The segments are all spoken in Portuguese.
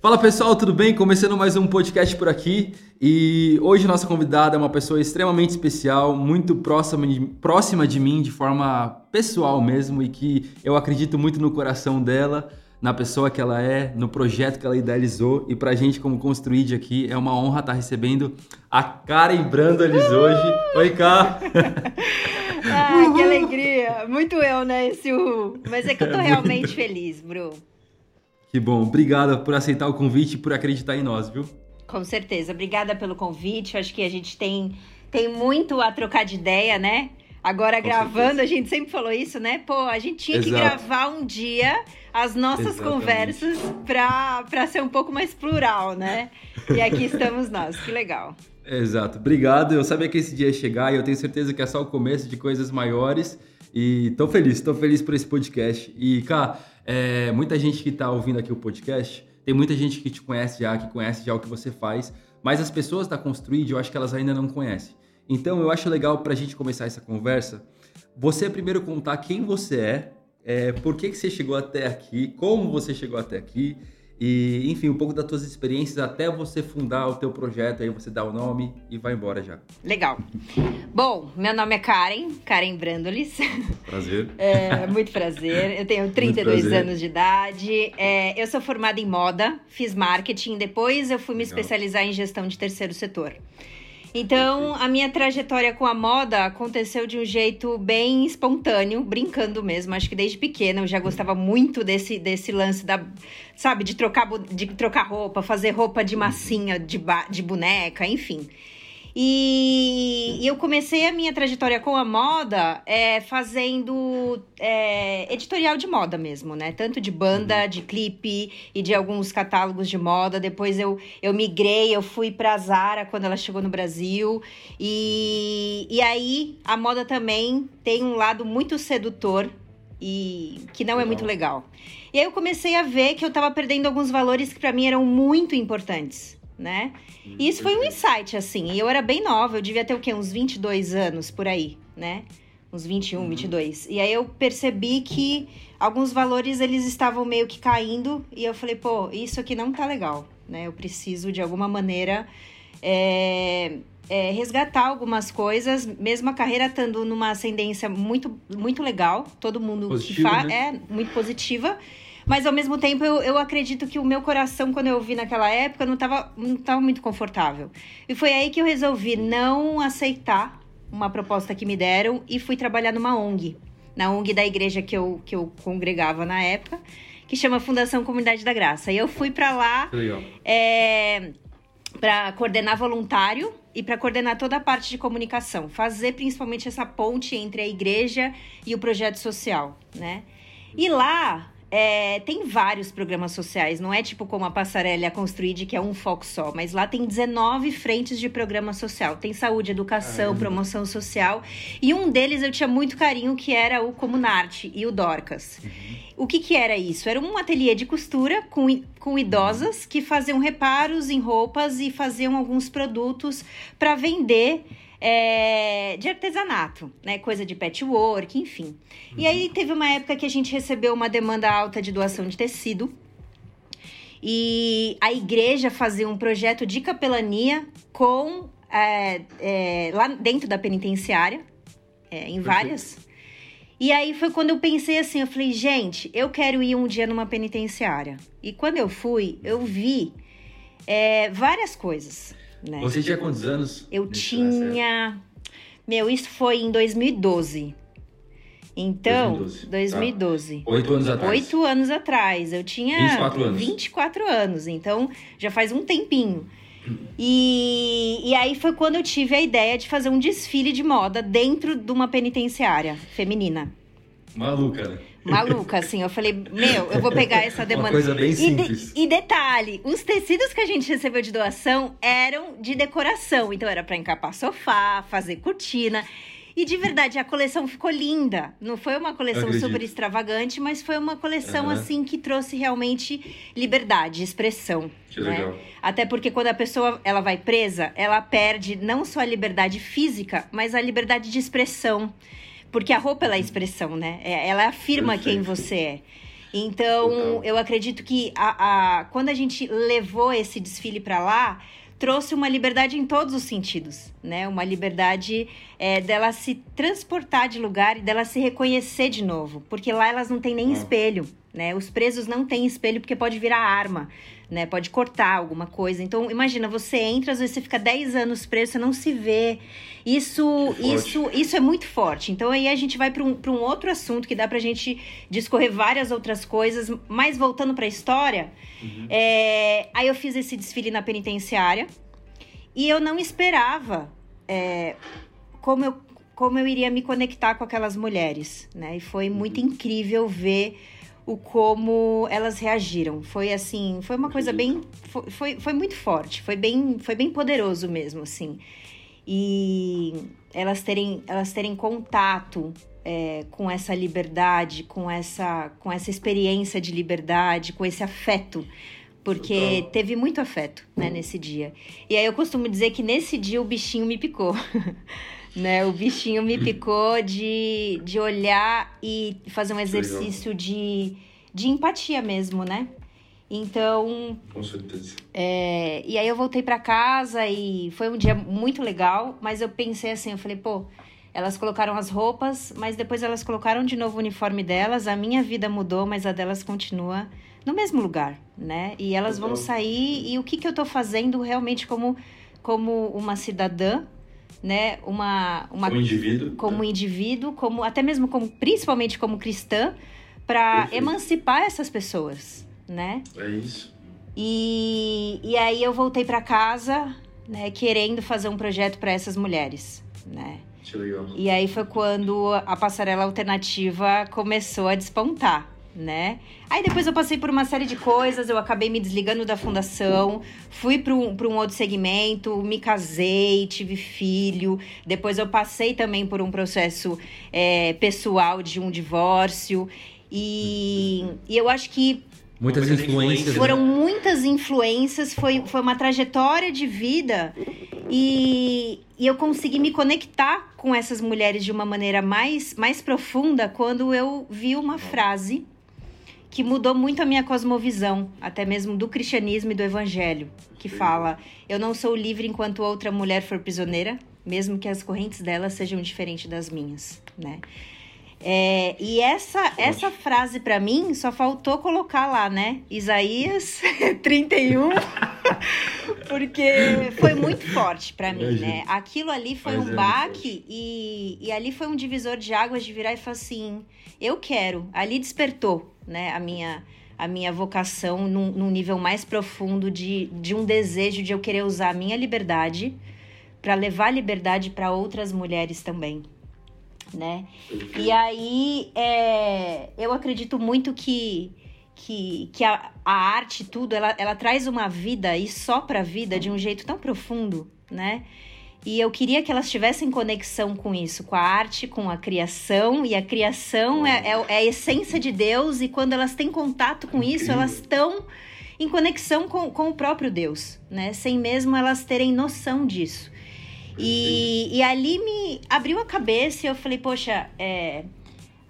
Fala pessoal, tudo bem? Começando mais um podcast por aqui e hoje nossa convidada é uma pessoa extremamente especial, muito próxima de, próxima de mim de forma pessoal mesmo e que eu acredito muito no coração dela, na pessoa que ela é, no projeto que ela idealizou e pra gente como Construid aqui é uma honra estar recebendo a Karen Brandolis hoje. Oi, Cá! ah, que alegria! Muito eu, né, esse uhul. Mas é que eu tô realmente feliz, Bru. Que bom. Obrigada por aceitar o convite e por acreditar em nós, viu? Com certeza. Obrigada pelo convite. Acho que a gente tem, tem muito a trocar de ideia, né? Agora Com gravando, certeza. a gente sempre falou isso, né? Pô, a gente tinha Exato. que gravar um dia as nossas Exatamente. conversas para ser um pouco mais plural, né? E aqui estamos nós. Que legal. Exato. Obrigado. Eu sabia que esse dia ia chegar e eu tenho certeza que é só o começo de coisas maiores. E tô feliz, tô feliz por esse podcast. E, cara, é, muita gente que está ouvindo aqui o podcast, tem muita gente que te conhece já, que conhece já o que você faz, mas as pessoas da Construid, eu acho que elas ainda não conhecem. Então, eu acho legal para a gente começar essa conversa, você primeiro contar quem você é, é por que, que você chegou até aqui, como você chegou até aqui, e, enfim, um pouco das tuas experiências até você fundar o teu projeto, aí você dá o nome e vai embora já. Legal. Bom, meu nome é Karen, Karen Brandolis. Prazer. É, muito prazer. Eu tenho 32 anos de idade. É, eu sou formada em moda, fiz marketing, depois eu fui me Legal. especializar em gestão de terceiro setor. Então, a minha trajetória com a moda aconteceu de um jeito bem espontâneo, brincando mesmo. Acho que desde pequena eu já gostava muito desse, desse lance da, sabe, de trocar, de trocar roupa, fazer roupa de massinha, de, de boneca, enfim. E, e, eu comecei a minha trajetória com a moda é, fazendo é, editorial de moda mesmo, né? Tanto de banda, uhum. de clipe e de alguns catálogos de moda. Depois eu, eu migrei, eu fui pra Zara quando ela chegou no Brasil. E, e aí a moda também tem um lado muito sedutor e que não é muito legal. E aí eu comecei a ver que eu tava perdendo alguns valores que para mim eram muito importantes né? E isso foi um insight, assim. E eu era bem nova, eu devia ter o quê? Uns 22 anos por aí, né? Uns 21, uhum. 22. E aí eu percebi que alguns valores eles estavam meio que caindo e eu falei, pô, isso aqui não tá legal, né? Eu preciso de alguma maneira é, é, resgatar algumas coisas, mesmo a carreira estando numa ascendência muito, muito legal, todo mundo que faz né? é muito positiva. Mas ao mesmo tempo, eu, eu acredito que o meu coração, quando eu vi naquela época, não estava não tava muito confortável. E foi aí que eu resolvi não aceitar uma proposta que me deram e fui trabalhar numa ONG. Na ONG da igreja que eu, que eu congregava na época, que chama Fundação Comunidade da Graça. E eu fui para lá é, para coordenar voluntário e para coordenar toda a parte de comunicação, fazer principalmente essa ponte entre a igreja e o projeto social, né? E lá é, tem vários programas sociais, não é tipo como a Passarela a Construíde, que é um foco só, mas lá tem 19 frentes de programa social. Tem saúde, educação, promoção social. E um deles eu tinha muito carinho, que era o Comunarte e o Dorcas. Uhum. O que, que era isso? Era um ateliê de costura com, com idosas que faziam reparos em roupas e faziam alguns produtos para vender é, de artesanato, né? Coisa de patchwork, enfim. Uhum. E aí teve uma época que a gente recebeu uma demanda alta de doação de tecido. E a igreja fazia um projeto de capelania com é, é, lá dentro da penitenciária, é, em várias. E aí foi quando eu pensei assim, eu falei, gente, eu quero ir um dia numa penitenciária. E quando eu fui, eu vi é, várias coisas. Né? Você tinha quantos anos? Eu tinha. Meu, isso foi em 2012. Então, 2012. 2012. Tá. Oito anos atrás. Oito anos atrás. Eu tinha 24 anos. 24 anos. Então, já faz um tempinho. E, e aí foi quando eu tive a ideia de fazer um desfile de moda dentro de uma penitenciária feminina. Maluca, né? maluca, assim. Eu falei, meu, eu vou pegar essa demanda. Uma coisa bem simples. E, de, e detalhe, os tecidos que a gente recebeu de doação eram de decoração. Então era para encapar sofá, fazer cortina. E de verdade, a coleção ficou linda. Não foi uma coleção super extravagante, mas foi uma coleção uhum. assim que trouxe realmente liberdade, expressão. Que né? legal. Até porque quando a pessoa ela vai presa, ela perde não só a liberdade física, mas a liberdade de expressão. Porque a roupa ela é expressão, né? É, ela afirma Perfeito. quem você é. Então, eu acredito que a, a, quando a gente levou esse desfile para lá, trouxe uma liberdade em todos os sentidos, né? Uma liberdade é, dela se transportar de lugar e dela se reconhecer de novo, porque lá elas não têm nem espelho, né? Os presos não têm espelho porque pode virar arma, né? Pode cortar alguma coisa. Então, imagina, você entra, às vezes você fica 10 anos preso, você não se vê. Isso, é isso, isso é muito forte. Então, aí a gente vai para um, um outro assunto que dá pra gente discorrer várias outras coisas, mas voltando para a história, uhum. é, aí eu fiz esse desfile na penitenciária e eu não esperava é, como eu como eu iria me conectar com aquelas mulheres, né? E foi muito uhum. incrível ver o como elas reagiram. Foi assim, foi uma coisa bem. Foi, foi, foi, muito forte, foi bem, foi bem poderoso mesmo, assim. E elas terem, elas terem contato é, com essa liberdade, com essa, com essa experiência de liberdade, com esse afeto. Porque teve muito afeto né, nesse dia. E aí eu costumo dizer que nesse dia o bichinho me picou. né? O bichinho me picou de, de olhar e fazer um exercício de, de empatia mesmo, né? Então. Com certeza. É, e aí eu voltei para casa e foi um dia muito legal, mas eu pensei assim, eu falei, pô, elas colocaram as roupas, mas depois elas colocaram de novo o uniforme delas, a minha vida mudou, mas a delas continua no mesmo lugar, né? E elas vão sair e o que, que eu tô fazendo realmente como, como uma cidadã né, uma, uma como indivíduo, como né? indivíduo, como até mesmo como principalmente como cristã, para emancipar essas pessoas, né? É isso. E, e aí eu voltei para casa, né, querendo fazer um projeto para essas mulheres, né? Que legal. E aí foi quando a passarela alternativa começou a despontar né? Aí depois eu passei por uma série de coisas, eu acabei me desligando da fundação, fui para um, um outro segmento, me casei, tive filho. Depois eu passei também por um processo é, pessoal de um divórcio. E, e eu acho que Muitas influências. Foram né? muitas influências, foi, foi uma trajetória de vida e, e eu consegui me conectar com essas mulheres de uma maneira mais, mais profunda quando eu vi uma frase que mudou muito a minha cosmovisão, até mesmo do cristianismo e do evangelho, que fala: Eu não sou livre enquanto outra mulher for prisioneira, mesmo que as correntes dela sejam diferentes das minhas, né? É, e essa, essa frase para mim só faltou colocar lá, né? Isaías 31, porque foi muito forte para mim, né? Aquilo ali foi Mas um é baque e, e ali foi um divisor de águas de virar e falar assim: eu quero. Ali despertou, né, a minha a minha vocação num, num nível mais profundo de, de um desejo de eu querer usar a minha liberdade para levar liberdade para outras mulheres também, né? E aí é, eu acredito muito que que, que a, a arte tudo ela, ela traz uma vida e só para a vida de um jeito tão profundo, né? E eu queria que elas tivessem conexão com isso, com a arte, com a criação. E a criação é, é, é a essência de Deus, e quando elas têm contato com isso, elas estão em conexão com, com o próprio Deus, né? Sem mesmo elas terem noção disso. E, e ali me abriu a cabeça e eu falei, poxa, é,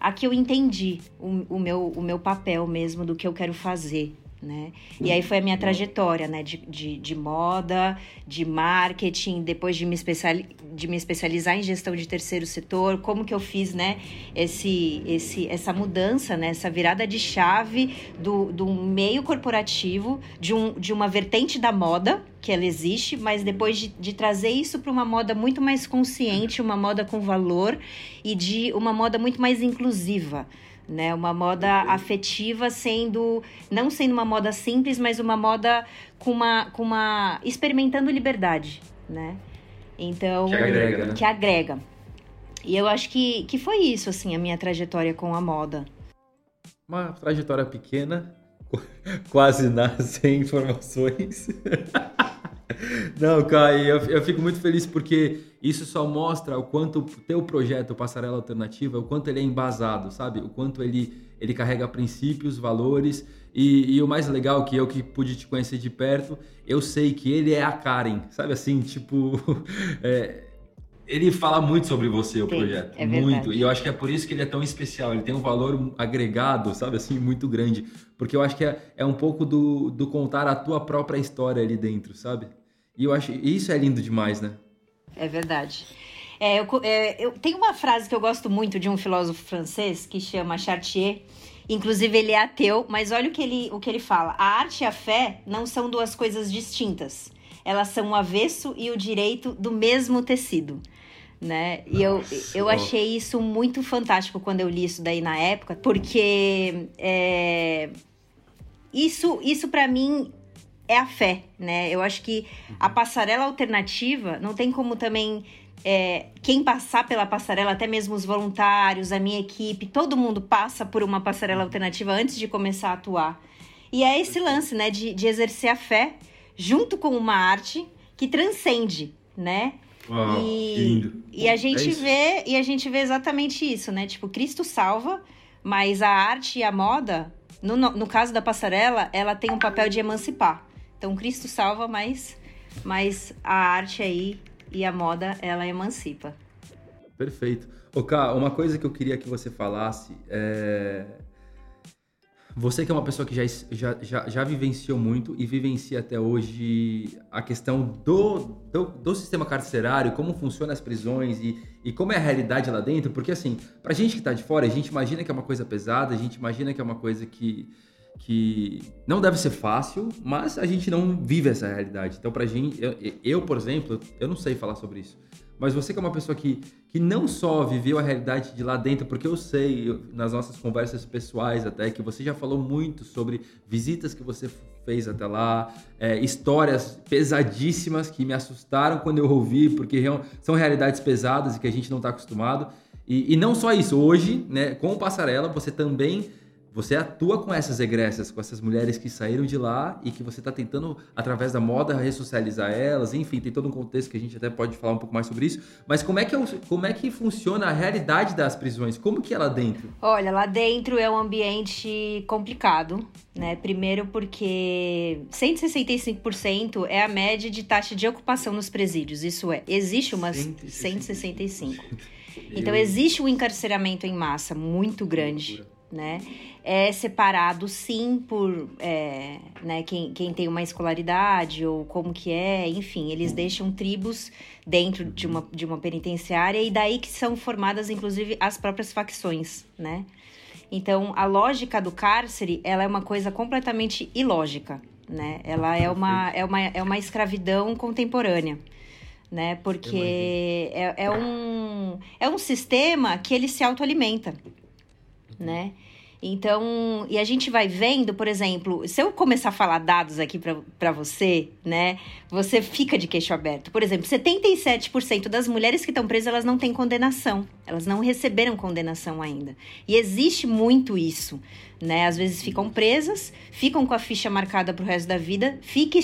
aqui eu entendi o, o, meu, o meu papel mesmo do que eu quero fazer, né? E aí foi a minha trajetória, né? De, de, de moda, de marketing, depois de me, especiali de me especializar em gestão de terceiro setor, como que eu fiz, né? Esse, esse, essa mudança, né? Essa virada de chave do, do meio corporativo, de, um, de uma vertente da moda, que ela existe, mas depois de, de trazer isso para uma moda muito mais consciente, uma moda com valor e de uma moda muito mais inclusiva né? Uma moda afetiva sendo não sendo uma moda simples, mas uma moda com uma com uma experimentando liberdade, né? Então, que agrega, né? que agrega. E eu acho que, que foi isso assim a minha trajetória com a moda. Uma trajetória pequena, quase nada sem informações. Não, Kai, eu, eu fico muito feliz porque isso só mostra o quanto o teu projeto Passarela Alternativa, o quanto ele é embasado, sabe? O quanto ele, ele carrega princípios, valores e, e o mais legal que eu que pude te conhecer de perto, eu sei que ele é a Karen, sabe assim? Tipo, é, ele fala muito sobre você, o Tem, projeto. É muito. E eu acho que é por isso que ele é tão especial. Ele tem um valor agregado, sabe assim, muito grande. Porque eu acho que é, é um pouco do, do contar a tua própria história ali dentro, sabe? E eu acho isso é lindo demais, né? É verdade. É, eu, é, eu tenho uma frase que eu gosto muito de um filósofo francês que chama Chartier. Inclusive, ele é ateu, mas olha o que ele, o que ele fala. A arte e a fé não são duas coisas distintas. Elas são o avesso e o direito do mesmo tecido né? E eu, eu achei isso muito fantástico quando eu li isso daí na época, porque é, isso, isso para mim é a fé, né? Eu acho que a passarela alternativa não tem como também é, quem passar pela passarela, até mesmo os voluntários, a minha equipe, todo mundo passa por uma passarela alternativa antes de começar a atuar. E é esse lance, né, de, de exercer a fé junto com uma arte que transcende, né? Uau, e, lindo. E a gente é vê, e a gente vê exatamente isso, né? Tipo, Cristo salva, mas a arte e a moda, no, no caso da passarela, ela tem um papel de emancipar. Então, Cristo salva, mas, mas a arte aí e a moda, ela emancipa. Perfeito. Ô, Ká, uma coisa que eu queria que você falasse é você que é uma pessoa que já, já, já, já, vivenciou muito e vivencia até hoje a questão do, do, do, sistema carcerário, como funcionam as prisões e, e como é a realidade lá dentro, porque assim, pra gente que tá de fora, a gente imagina que é uma coisa pesada, a gente imagina que é uma coisa que, que não deve ser fácil, mas a gente não vive essa realidade. Então, pra gente, eu, eu por exemplo, eu não sei falar sobre isso. Mas você que é uma pessoa que, que não só viveu a realidade de lá dentro, porque eu sei, eu, nas nossas conversas pessoais até, que você já falou muito sobre visitas que você fez até lá, é, histórias pesadíssimas que me assustaram quando eu ouvi, porque são realidades pesadas e que a gente não está acostumado. E, e não só isso, hoje, né, com o Passarela, você também você atua com essas egressas, com essas mulheres que saíram de lá e que você está tentando, através da moda, ressocializar elas. Enfim, tem todo um contexto que a gente até pode falar um pouco mais sobre isso. Mas como é que, é como é que funciona a realidade das prisões? Como que é lá dentro? Olha, lá dentro é um ambiente complicado, né? Primeiro porque 165% é a média de taxa de ocupação nos presídios. Isso é, existe umas 165. 165. Então existe um encarceramento em massa muito grande né? É separado sim por é, né, quem, quem tem uma escolaridade ou como que é, enfim, eles deixam tribos dentro de uma, de uma penitenciária e daí que são formadas, inclusive, as próprias facções, né? Então, a lógica do cárcere, ela é uma coisa completamente ilógica, né? Ela é uma, é uma, é uma escravidão contemporânea, né? Porque é, é, um, é um sistema que ele se autoalimenta, né? Então, e a gente vai vendo, por exemplo, se eu começar a falar dados aqui para você, né, você fica de queixo aberto. Por exemplo, 77% das mulheres que estão presas, elas não têm condenação. Elas não receberam condenação ainda. E existe muito isso né? Às vezes ficam presas, ficam com a ficha marcada pro resto da vida, fica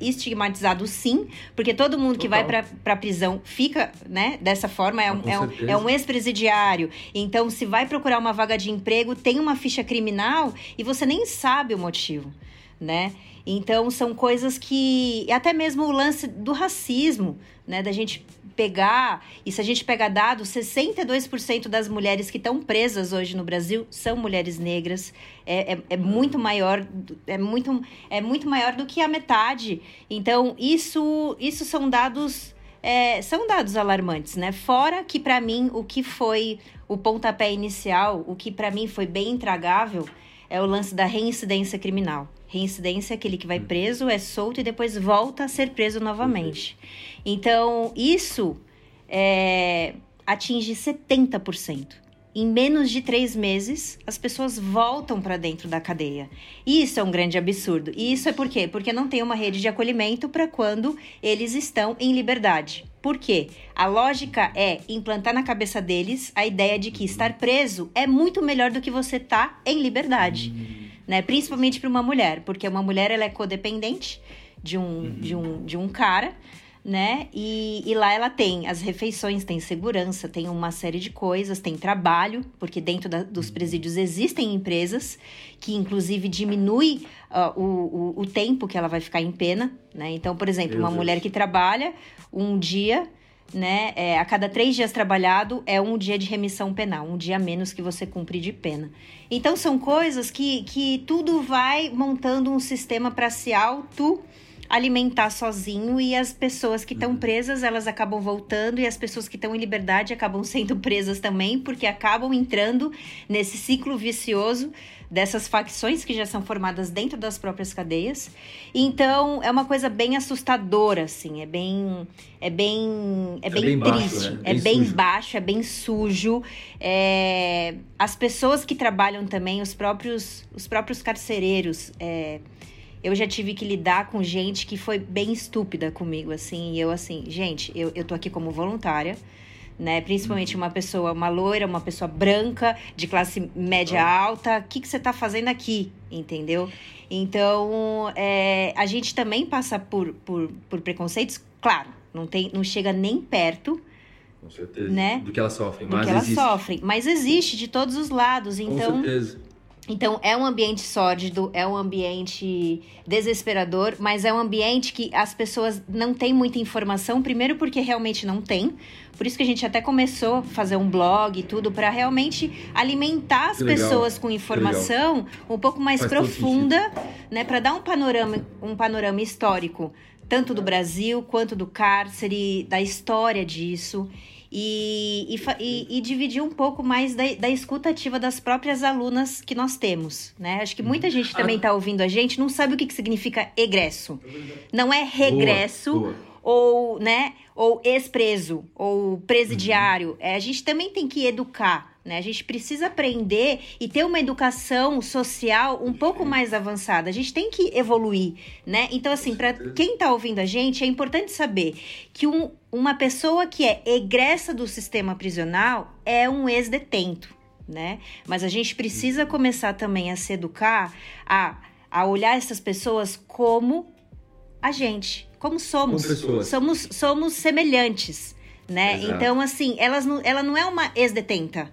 estigmatizado sim, porque todo mundo que vai para pra prisão fica, né, dessa forma, é, um, é um, é um ex-presidiário. Então, se vai procurar uma vaga de emprego, tem uma ficha criminal e você nem sabe o motivo, né? Então, são coisas que. Até mesmo o lance do racismo, né? Da gente pegar, e se a gente pegar dados, 62% das mulheres que estão presas hoje no Brasil são mulheres negras. É, é, é, muito maior, é muito, é muito maior do que a metade. Então, isso, isso são dados. É, são dados alarmantes, né? Fora que, para mim, o que foi o pontapé inicial, o que para mim foi bem intragável, é o lance da reincidência criminal. Reincidência é aquele que vai hum. preso, é solto e depois volta a ser preso novamente. Então, isso é, atinge 70%. Em menos de três meses, as pessoas voltam para dentro da cadeia. E isso é um grande absurdo. E isso é por quê? Porque não tem uma rede de acolhimento para quando eles estão em liberdade. Por quê? A lógica é implantar na cabeça deles a ideia de que estar preso é muito melhor do que você estar tá em liberdade. Né? Principalmente para uma mulher, porque uma mulher ela é codependente de um, uhum. de um, de um cara né? E, e, lá ela tem as refeições, tem segurança, tem uma série de coisas, tem trabalho, porque dentro da, dos presídios existem empresas que, inclusive, diminui uh, o, o, o, tempo que ela vai ficar em pena, né? Então, por exemplo, Meu uma Deus. mulher que trabalha um dia né? É, a cada três dias trabalhado é um dia de remissão penal, um dia menos que você cumpre de pena. Então são coisas que, que tudo vai montando um sistema para se auto alimentar sozinho e as pessoas que estão uhum. presas elas acabam voltando e as pessoas que estão em liberdade acabam sendo presas também porque acabam entrando nesse ciclo vicioso dessas facções que já são formadas dentro das próprias cadeias. Então é uma coisa bem assustadora, assim, é bem é bem é, é bem, bem, triste, baixo, né? é bem, bem baixo, é bem sujo. É... As pessoas que trabalham também, os próprios os próprios carcereiros. É... Eu já tive que lidar com gente que foi bem estúpida comigo, assim. E eu, assim, gente, eu, eu tô aqui como voluntária né? Principalmente uma pessoa, uma loira, uma pessoa branca, de classe média alta. O que, que você está fazendo aqui? Entendeu? Então, é, a gente também passa por, por, por preconceitos, claro, não, tem, não chega nem perto. Com certeza. Né? Do que elas sofrem. Do mas que elas existe. sofrem. Mas existe de todos os lados. Então, Com certeza. Então, é um ambiente sórdido, é um ambiente desesperador, mas é um ambiente que as pessoas não têm muita informação, primeiro porque realmente não tem. Por isso que a gente até começou a fazer um blog e tudo, para realmente alimentar as pessoas com informação um pouco mais Faz profunda, né? Para dar um panorama, um panorama histórico, tanto do Brasil quanto do cárcere, da história disso e, e, e, dividir um pouco mais da, da escutativa das próprias alunas que nós temos, né? Acho que muita gente também está ouvindo a gente, não sabe o que, que significa egresso. Não é regresso boa, boa. Ou, né, ou ex-preso ou presidiário. Uhum. É, a gente também tem que educar né? A gente precisa aprender e ter uma educação social um pouco mais avançada. A gente tem que evoluir, né? Então, assim, para quem está ouvindo a gente, é importante saber que um, uma pessoa que é egressa do sistema prisional é um ex-detento, né? Mas a gente precisa começar também a se educar, a, a olhar essas pessoas como a gente, como somos. Como somos, somos semelhantes, né? Exato. Então, assim, elas não, ela não é uma ex-detenta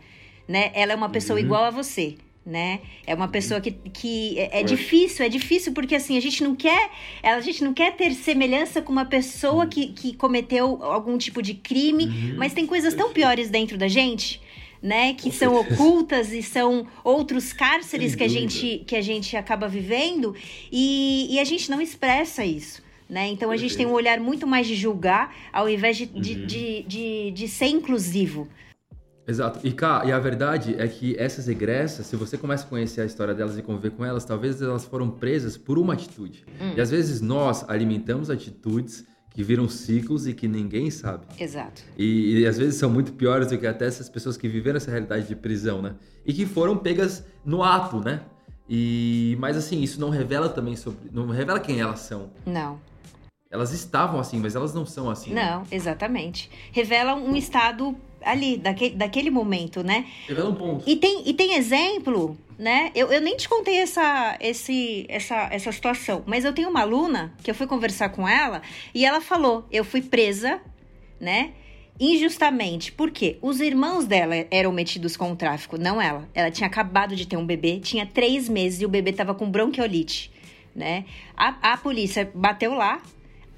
né? Ela é uma pessoa uhum. igual a você, né? É uma pessoa que, que é, é difícil, é difícil porque assim, a gente não quer, a gente não quer ter semelhança com uma pessoa que, que cometeu algum tipo de crime, uhum. mas tem coisas tão piores dentro da gente, né, que com são certeza. ocultas e são outros cárceres que a gente que a gente acaba vivendo e, e a gente não expressa isso. Né? Então a gente tem um olhar muito mais de julgar ao invés de, uhum. de, de, de, de ser inclusivo. Exato. E, cá, e a verdade é que essas egressas, se você começa a conhecer a história delas e conviver com elas, talvez elas foram presas por uma atitude. Hum. E às vezes nós alimentamos atitudes que viram ciclos e que ninguém sabe. Exato. E, e, às vezes são muito piores do que até essas pessoas que viveram essa realidade de prisão, né? E que foram pegas no ato, né? E mas assim, isso não revela também sobre, não revela quem elas são. Não. Elas estavam assim, mas elas não são assim. Não, né? exatamente. Revela um estado ali, daquele, daquele momento, né? Revela um ponto. E tem, e tem exemplo, né? Eu, eu nem te contei essa, esse, essa, essa situação, mas eu tenho uma aluna que eu fui conversar com ela e ela falou: eu fui presa, né? Injustamente. Por quê? Os irmãos dela eram metidos com o tráfico, não ela. Ela tinha acabado de ter um bebê, tinha três meses e o bebê tava com bronquiolite, né? A, a polícia bateu lá,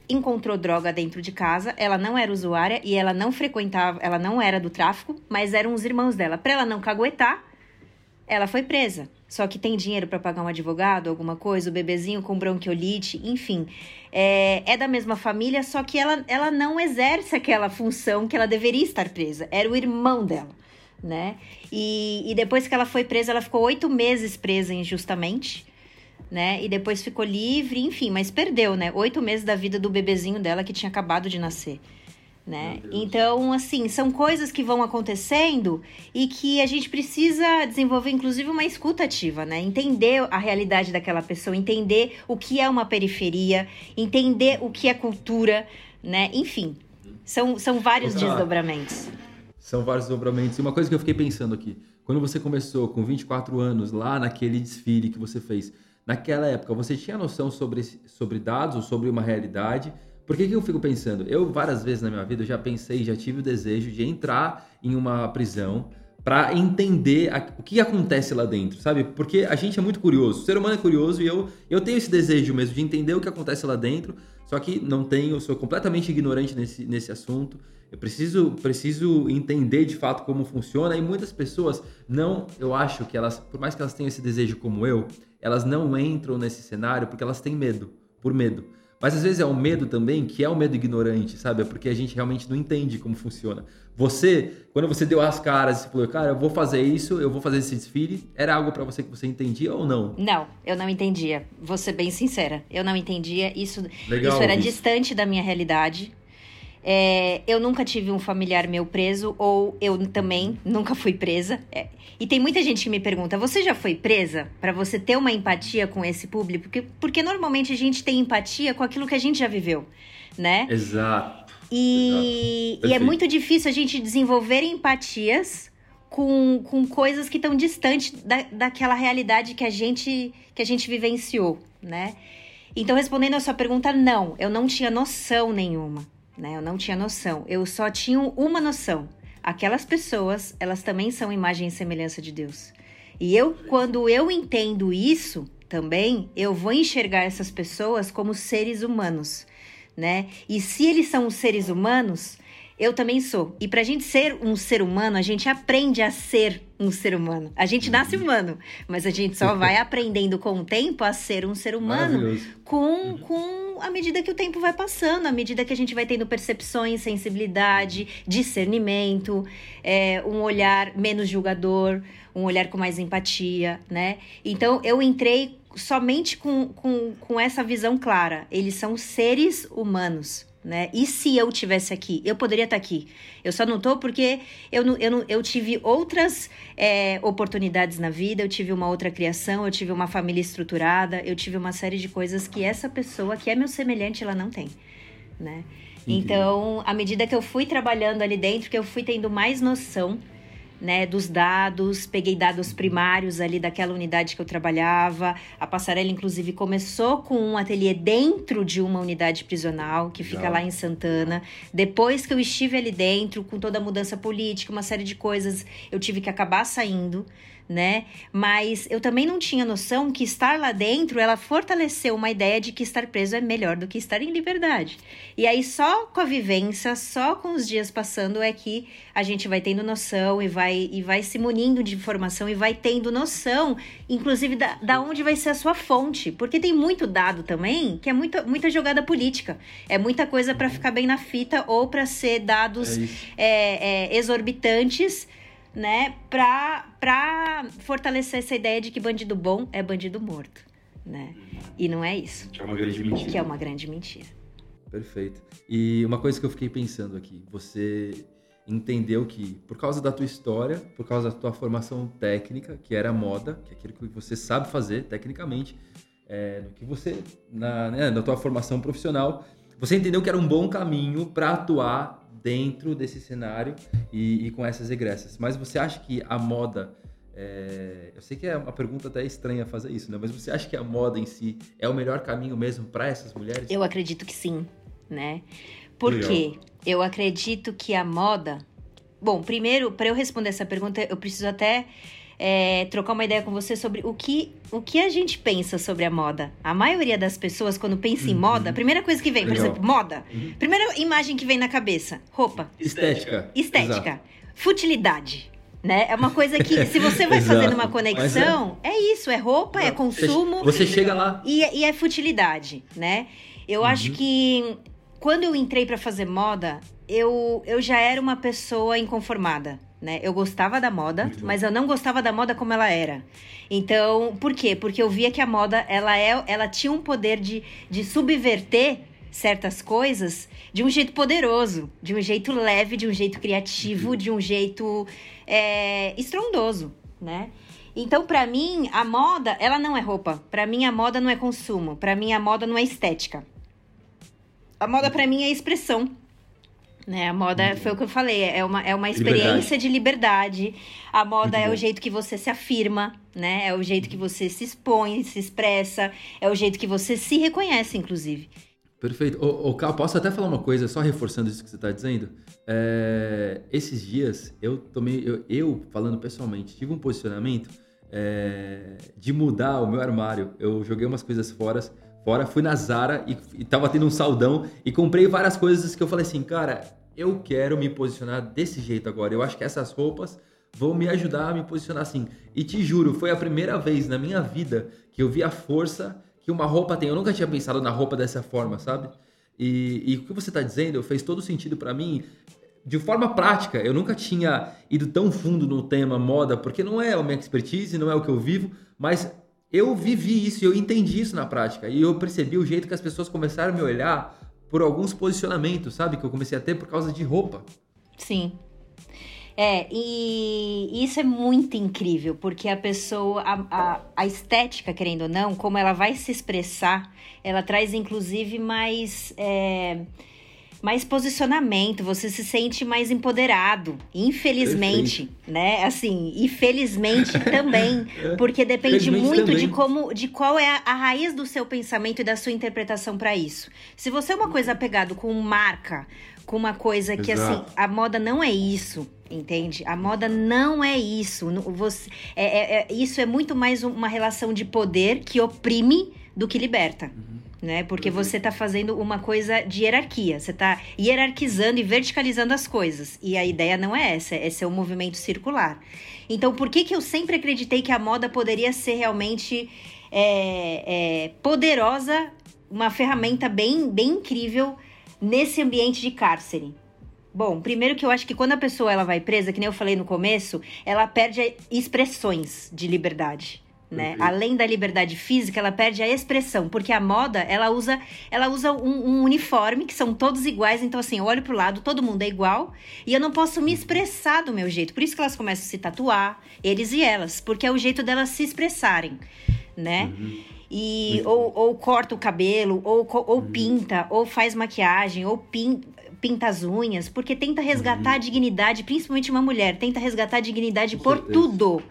encontrou droga dentro de casa, ela não era usuária e ela não frequentava, ela não era do tráfico, mas eram os irmãos dela. Para ela não caguetar, ela foi presa. Só que tem dinheiro para pagar um advogado, alguma coisa, o bebezinho com bronquiolite, enfim. É, é, da mesma família, só que ela, ela não exerce aquela função que ela deveria estar presa. Era o irmão dela, né? E, e depois que ela foi presa, ela ficou oito meses presa injustamente né? E depois ficou livre, enfim, mas perdeu, né? Oito meses da vida do bebezinho dela que tinha acabado de nascer. Né? Então, assim, são coisas que vão acontecendo e que a gente precisa desenvolver, inclusive, uma escuta ativa, né? Entender a realidade daquela pessoa, entender o que é uma periferia, entender o que é cultura, né? Enfim, são, são vários desdobramentos. São vários desdobramentos. E uma coisa que eu fiquei pensando aqui, quando você começou com 24 anos, lá naquele desfile que você fez, naquela época você tinha noção sobre, sobre dados ou sobre uma realidade? Por que, que eu fico pensando? Eu, várias vezes na minha vida, já pensei, já tive o desejo de entrar em uma prisão para entender a, o que acontece lá dentro, sabe? Porque a gente é muito curioso, o ser humano é curioso e eu, eu tenho esse desejo mesmo de entender o que acontece lá dentro, só que não tenho, sou completamente ignorante nesse, nesse assunto. Eu preciso, preciso entender de fato como funciona e muitas pessoas não, eu acho que elas, por mais que elas tenham esse desejo como eu, elas não entram nesse cenário porque elas têm medo, por medo. Mas às vezes é um medo também, que é um medo ignorante, sabe? É porque a gente realmente não entende como funciona. Você, quando você deu as caras e falou, cara, eu vou fazer isso, eu vou fazer esse desfile, era algo para você que você entendia ou não? Não, eu não entendia. Vou ser bem sincera. Eu não entendia. Isso, Legal, isso era isso. distante da minha realidade. É, eu nunca tive um familiar meu preso, ou eu também nunca fui presa. É, e tem muita gente que me pergunta: você já foi presa? Para você ter uma empatia com esse público? Porque, porque normalmente a gente tem empatia com aquilo que a gente já viveu, né? Exato. E, Exato. e é muito difícil a gente desenvolver empatias com, com coisas que estão distantes da, daquela realidade que a gente que a gente vivenciou, né? Então, respondendo a sua pergunta, não, eu não tinha noção nenhuma né? Eu não tinha noção. Eu só tinha uma noção. Aquelas pessoas, elas também são imagem e semelhança de Deus. E eu, quando eu entendo isso também, eu vou enxergar essas pessoas como seres humanos, né? E se eles são seres humanos, eu também sou. E pra gente ser um ser humano, a gente aprende a ser um ser humano. A gente nasce humano, mas a gente só vai aprendendo com o tempo a ser um ser humano com, uhum. A medida que o tempo vai passando, à medida que a gente vai tendo percepções, sensibilidade, discernimento, é, um olhar menos julgador, um olhar com mais empatia, né? Então eu entrei somente com, com, com essa visão clara. Eles são seres humanos né? E se eu tivesse aqui? Eu poderia estar aqui. Eu só não tô porque eu, não, eu, não, eu tive outras é, oportunidades na vida, eu tive uma outra criação, eu tive uma família estruturada, eu tive uma série de coisas que essa pessoa, que é meu semelhante, ela não tem, né? Então, à medida que eu fui trabalhando ali dentro, que eu fui tendo mais noção né, dos dados, peguei dados primários ali daquela unidade que eu trabalhava. A passarela, inclusive, começou com um ateliê dentro de uma unidade prisional que fica lá em Santana. Depois que eu estive ali dentro, com toda a mudança política, uma série de coisas, eu tive que acabar saindo né? Mas eu também não tinha noção que estar lá dentro, ela fortaleceu uma ideia de que estar preso é melhor do que estar em liberdade. E aí só com a vivência, só com os dias passando é que a gente vai tendo noção e vai e vai se munindo de informação e vai tendo noção, inclusive da, da onde vai ser a sua fonte, porque tem muito dado também que é muita, muita jogada política, é muita coisa para ficar bem na fita ou para ser dados é é, é, exorbitantes né, pra, pra fortalecer essa ideia de que bandido bom é bandido morto, né? E não é isso. Que é uma grande mentira. Que é uma grande mentira. Perfeito. E uma coisa que eu fiquei pensando aqui, você entendeu que por causa da tua história, por causa da tua formação técnica, que era moda, que é aquilo que você sabe fazer tecnicamente, é, no que você na, né, na tua formação profissional, você entendeu que era um bom caminho para atuar dentro desse cenário e, e, com essas egressas. Mas você acha que a moda. É... eu sei que é uma pergunta até estranha fazer isso, né? Mas você acha que a moda em si é o melhor caminho mesmo para essas mulheres? Eu acredito que sim, né? Por quê? Eu acredito que a moda. Bom, primeiro, para eu responder essa pergunta, eu preciso até é, trocar uma ideia com você sobre o que, o que a gente pensa sobre a moda. A maioria das pessoas, quando pensa em uhum. moda, a primeira coisa que vem, Legal. por exemplo, moda. Uhum. Primeira imagem que vem na cabeça: roupa. Estética. Estética. Exato. Futilidade. Né? É uma coisa que, se você vai fazendo uma conexão, é... é... isso, é roupa, é consumo. Você chega lá. E, e é futilidade, né? Eu uhum. acho que quando eu entrei para fazer moda, eu, eu já era uma pessoa inconformada né? Eu gostava da moda, mas eu não gostava da moda como ela era. Então, por quê? Porque eu via que a moda, ela, é, ela tinha um poder de, de subverter certas coisas de um jeito poderoso, de um jeito leve, de um jeito criativo, uhum. de um jeito é, estrondoso, né? Então, para mim, a moda, ela não é roupa. Para mim, a moda não é consumo. Para mim, a moda não é estética. A moda, para mim, é expressão. Né? A moda uhum. foi o que eu falei, é uma, é uma experiência liberdade. de liberdade. A moda é o jeito que você se afirma, né? É o jeito que você se expõe, se expressa, é o jeito que você se reconhece, inclusive. Perfeito. Ô, ô Cal, posso até falar uma coisa, só reforçando isso que você está dizendo? É, esses dias, eu tomei, eu, eu, falando pessoalmente, tive um posicionamento é, de mudar o meu armário. Eu joguei umas coisas fora, fora fui na Zara e, e tava tendo um saldão e comprei várias coisas que eu falei assim, cara, eu quero me posicionar desse jeito agora. Eu acho que essas roupas vão me ajudar a me posicionar assim. E te juro, foi a primeira vez na minha vida que eu vi a força que uma roupa tem. Eu nunca tinha pensado na roupa dessa forma, sabe? E, e o que você está dizendo fez todo sentido para mim de forma prática. Eu nunca tinha ido tão fundo no tema moda, porque não é a minha expertise, não é o que eu vivo, mas eu vivi isso eu entendi isso na prática. E eu percebi o jeito que as pessoas começaram a me olhar por alguns posicionamentos, sabe? Que eu comecei a ter por causa de roupa. Sim. É, e isso é muito incrível, porque a pessoa, a, a, a, estética, querendo ou não, como ela vai se expressar, ela traz inclusive mais. É, mais posicionamento, você se sente mais empoderado. Infelizmente, Perfeito. né? Assim, e felizmente também, é. porque depende muito também. de como, de qual é a, a, raiz do seu pensamento e da sua interpretação para isso. Se você é uma coisa apegado com marca, com uma coisa que assim, Exato. assim, a moda não é isso, entende? A moda não é isso. Você, é, é, é, isso é muito mais uma relação de poder que oprime do que liberta. Uhum. Né? Porque uhum. você está fazendo uma coisa de hierarquia, você está hierarquizando e verticalizando as coisas. E a ideia não é essa, esse é um movimento circular. Então, por que, que eu sempre acreditei que a moda poderia ser realmente é, é, poderosa, uma ferramenta bem, bem incrível nesse ambiente de cárcere? Bom, primeiro que eu acho que quando a pessoa ela vai presa, que nem eu falei no começo, ela perde expressões de liberdade. Né? Além da liberdade física, ela perde a expressão, porque a moda, ela usa, ela usa um, um, uniforme que são todos iguais, então assim, eu olho pro lado, todo mundo é igual, e eu não posso me expressar do meu jeito. Por isso que elas começam a se tatuar, eles e elas, porque é o jeito delas se expressarem, né? Uhum. E ou, ou, corta o cabelo, ou, ou uhum. pinta, ou faz maquiagem, ou pinta pinta as unhas, porque tenta resgatar uhum. a dignidade, principalmente uma mulher, tenta resgatar a dignidade Com por certeza. tudo,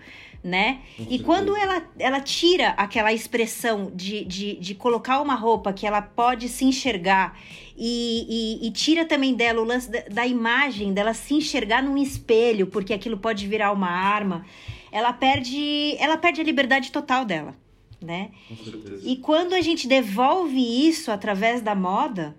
né? Com e certeza. quando ela, ela tira aquela expressão de, de, de colocar uma roupa que ela pode se enxergar e, e, e tira também dela o lance da, da imagem, dela se enxergar num espelho, porque aquilo pode virar uma arma, ela perde, ela perde a liberdade total dela. Né? E quando a gente devolve isso através da moda,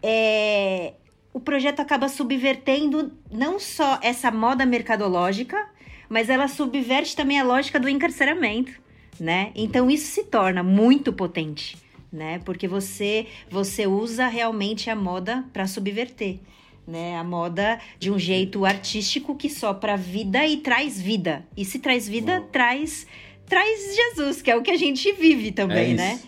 é, o projeto acaba subvertendo não só essa moda mercadológica, mas ela subverte também a lógica do encarceramento, né? Então isso se torna muito potente, né? Porque você você usa realmente a moda para subverter, né? A moda de um jeito artístico que sopra vida e traz vida. E se traz vida, traz traz Jesus, que é o que a gente vive também, é né?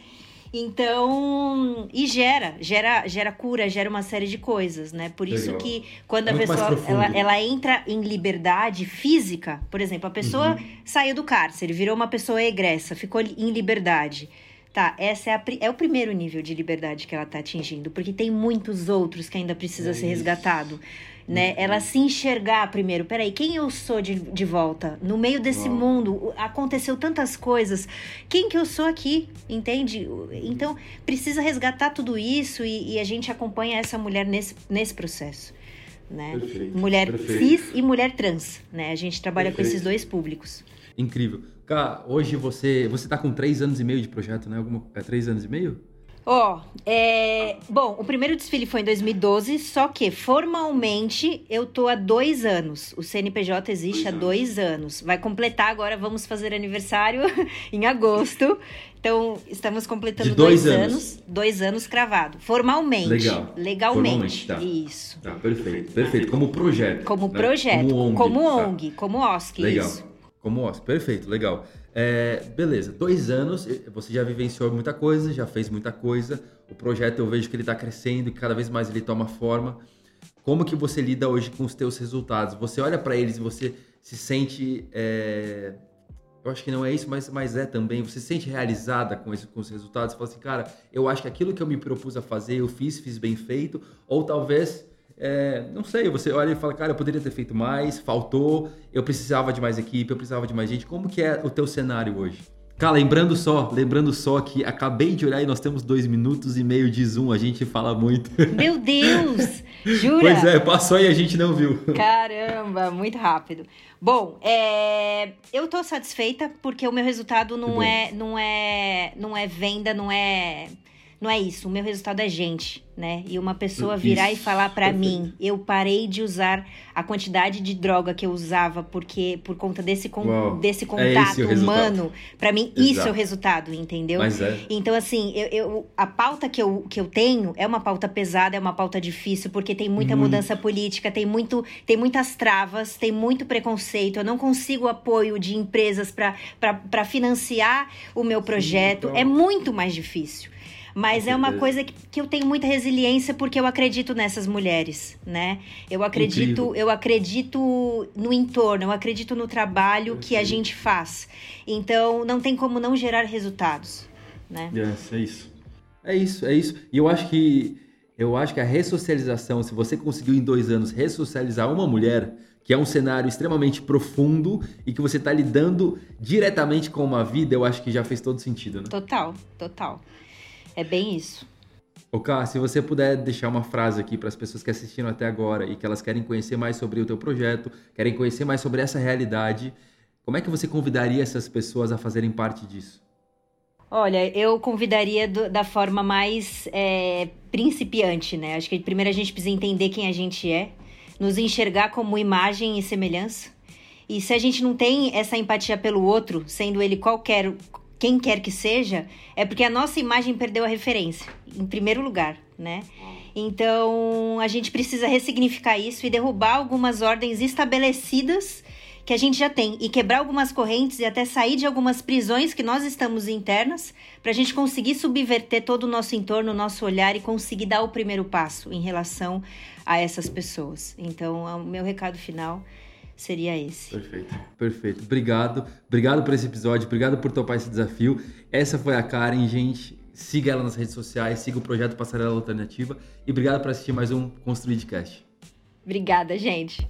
Então, e gera, gera, gera cura, gera uma série de coisas, né? Por isso Legal. que quando é a pessoa ela, ela, entra em liberdade física, por exemplo, a pessoa uhum. saiu do cárcere, virou uma pessoa egressa, ficou em liberdade. Tá, essa é, a, é o primeiro nível de liberdade que ela está atingindo, porque tem muitos outros que ainda precisa é ser resgatado né? Uhum. Ela se enxergar primeiro, peraí, quem eu sou de, de volta? No meio desse Uau. mundo, aconteceu tantas coisas. Quem que eu sou aqui? Entende? Então, precisa resgatar tudo isso e, e a gente acompanha essa mulher nesse, nesse processo. Né? Perfeito, mulher perfeito. cis e mulher trans, né? A gente trabalha perfeito. com esses dois públicos. Incrível. Cá, hoje você você está com três anos e meio de projeto, né? Alguma, é três anos e meio? Ó, oh, é... bom, o primeiro desfile foi em 2012, só que formalmente eu tô há dois anos. O CNPJ existe há dois anos. Vai completar agora, vamos fazer aniversário em agosto. Então, estamos completando dois, dois anos. anos. Dois anos cravado. Formalmente. Legal. Legalmente. Formalmente, tá. Isso. Tá, perfeito. Perfeito. Como projeto. Como né? projeto. Como ONG. Como, ONG, tá. como OSC. Legal. Isso. Como OSC. Perfeito, legal. É, beleza, dois anos, você já vivenciou muita coisa, já fez muita coisa. O projeto eu vejo que ele está crescendo e cada vez mais ele toma forma. Como que você lida hoje com os teus resultados? Você olha para eles e você se sente, é... eu acho que não é isso, mas, mas é também. Você se sente realizada com, esse, com os resultados? Você fala assim, cara, eu acho que aquilo que eu me propus a fazer, eu fiz, fiz bem feito. Ou talvez é, não sei, você olha e fala, cara, eu poderia ter feito mais, faltou, eu precisava de mais equipe, eu precisava de mais gente. Como que é o teu cenário hoje? Cara, lembrando só, lembrando só que acabei de olhar e nós temos dois minutos e meio de Zoom, a gente fala muito. Meu Deus! Jura? Pois é, passou e a gente não viu. Caramba, muito rápido. Bom, é, eu tô satisfeita porque o meu resultado não é, não é, não é venda, não é não é isso. O meu resultado é gente, né? E uma pessoa virar isso. e falar para mim, eu parei de usar a quantidade de droga que eu usava porque por conta desse con desse é contato é humano. Para mim Exato. isso é o resultado, entendeu? É. Então assim, eu, eu, a pauta que eu, que eu tenho é uma pauta pesada, é uma pauta difícil porque tem muita muito. mudança política, tem muito tem muitas travas, tem muito preconceito. Eu não consigo apoio de empresas para financiar o meu projeto. Sim, então... É muito mais difícil. Mas é uma coisa que, que eu tenho muita resiliência porque eu acredito nessas mulheres, né? Eu acredito, Incrível. eu acredito no entorno, eu acredito no trabalho que a gente faz. Então não tem como não gerar resultados, né? Yes, é isso. É isso, é isso. E eu acho que eu acho que a ressocialização, se você conseguiu em dois anos ressocializar uma mulher, que é um cenário extremamente profundo e que você está lidando diretamente com uma vida, eu acho que já fez todo sentido, né? Total, total. É bem isso. Ô, Cá, se você puder deixar uma frase aqui para as pessoas que assistiram até agora e que elas querem conhecer mais sobre o teu projeto, querem conhecer mais sobre essa realidade, como é que você convidaria essas pessoas a fazerem parte disso? Olha, eu convidaria do, da forma mais é, principiante, né? Acho que primeiro a gente precisa entender quem a gente é, nos enxergar como imagem e semelhança. E se a gente não tem essa empatia pelo outro, sendo ele qualquer quem quer que seja, é porque a nossa imagem perdeu a referência, em primeiro lugar, né? Então, a gente precisa ressignificar isso e derrubar algumas ordens estabelecidas que a gente já tem e quebrar algumas correntes e até sair de algumas prisões que nós estamos internas para a gente conseguir subverter todo o nosso entorno, o nosso olhar e conseguir dar o primeiro passo em relação a essas pessoas. Então, o meu recado final seria esse. Perfeito, perfeito. Obrigado, obrigado por esse episódio, obrigado por topar esse desafio. Essa foi a Karen, gente. Siga ela nas redes sociais, siga o projeto Passarela Alternativa e obrigado por assistir mais um Construidcast. Obrigada, gente.